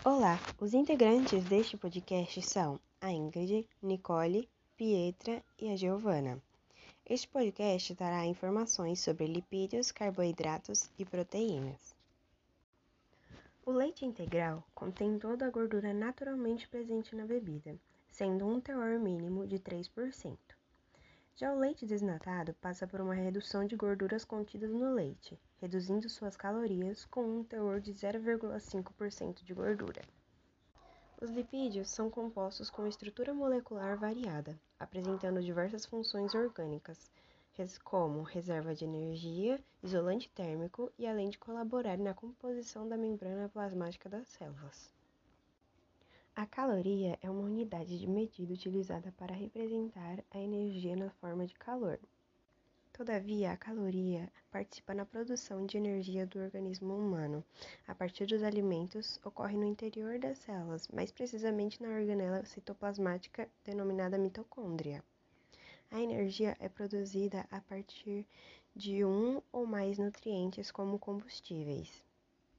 Olá, os integrantes deste podcast são a Ingrid, Nicole, Pietra e a Giovana. Este podcast trará informações sobre lipídios, carboidratos e proteínas. O leite integral contém toda a gordura naturalmente presente na bebida, sendo um teor mínimo de 3%. Já o leite desnatado passa por uma redução de gorduras contidas no leite, reduzindo suas calorias com um teor de 0,5% de gordura. Os lipídios são compostos com estrutura molecular variada, apresentando diversas funções orgânicas, como reserva de energia, isolante térmico e além de colaborar na composição da membrana plasmática das células. A caloria é uma unidade de medida utilizada para representar a energia na forma de calor. Todavia, a caloria participa na produção de energia do organismo humano a partir dos alimentos, ocorre no interior das células, mais precisamente na organela citoplasmática denominada mitocôndria. A energia é produzida a partir de um ou mais nutrientes como combustíveis.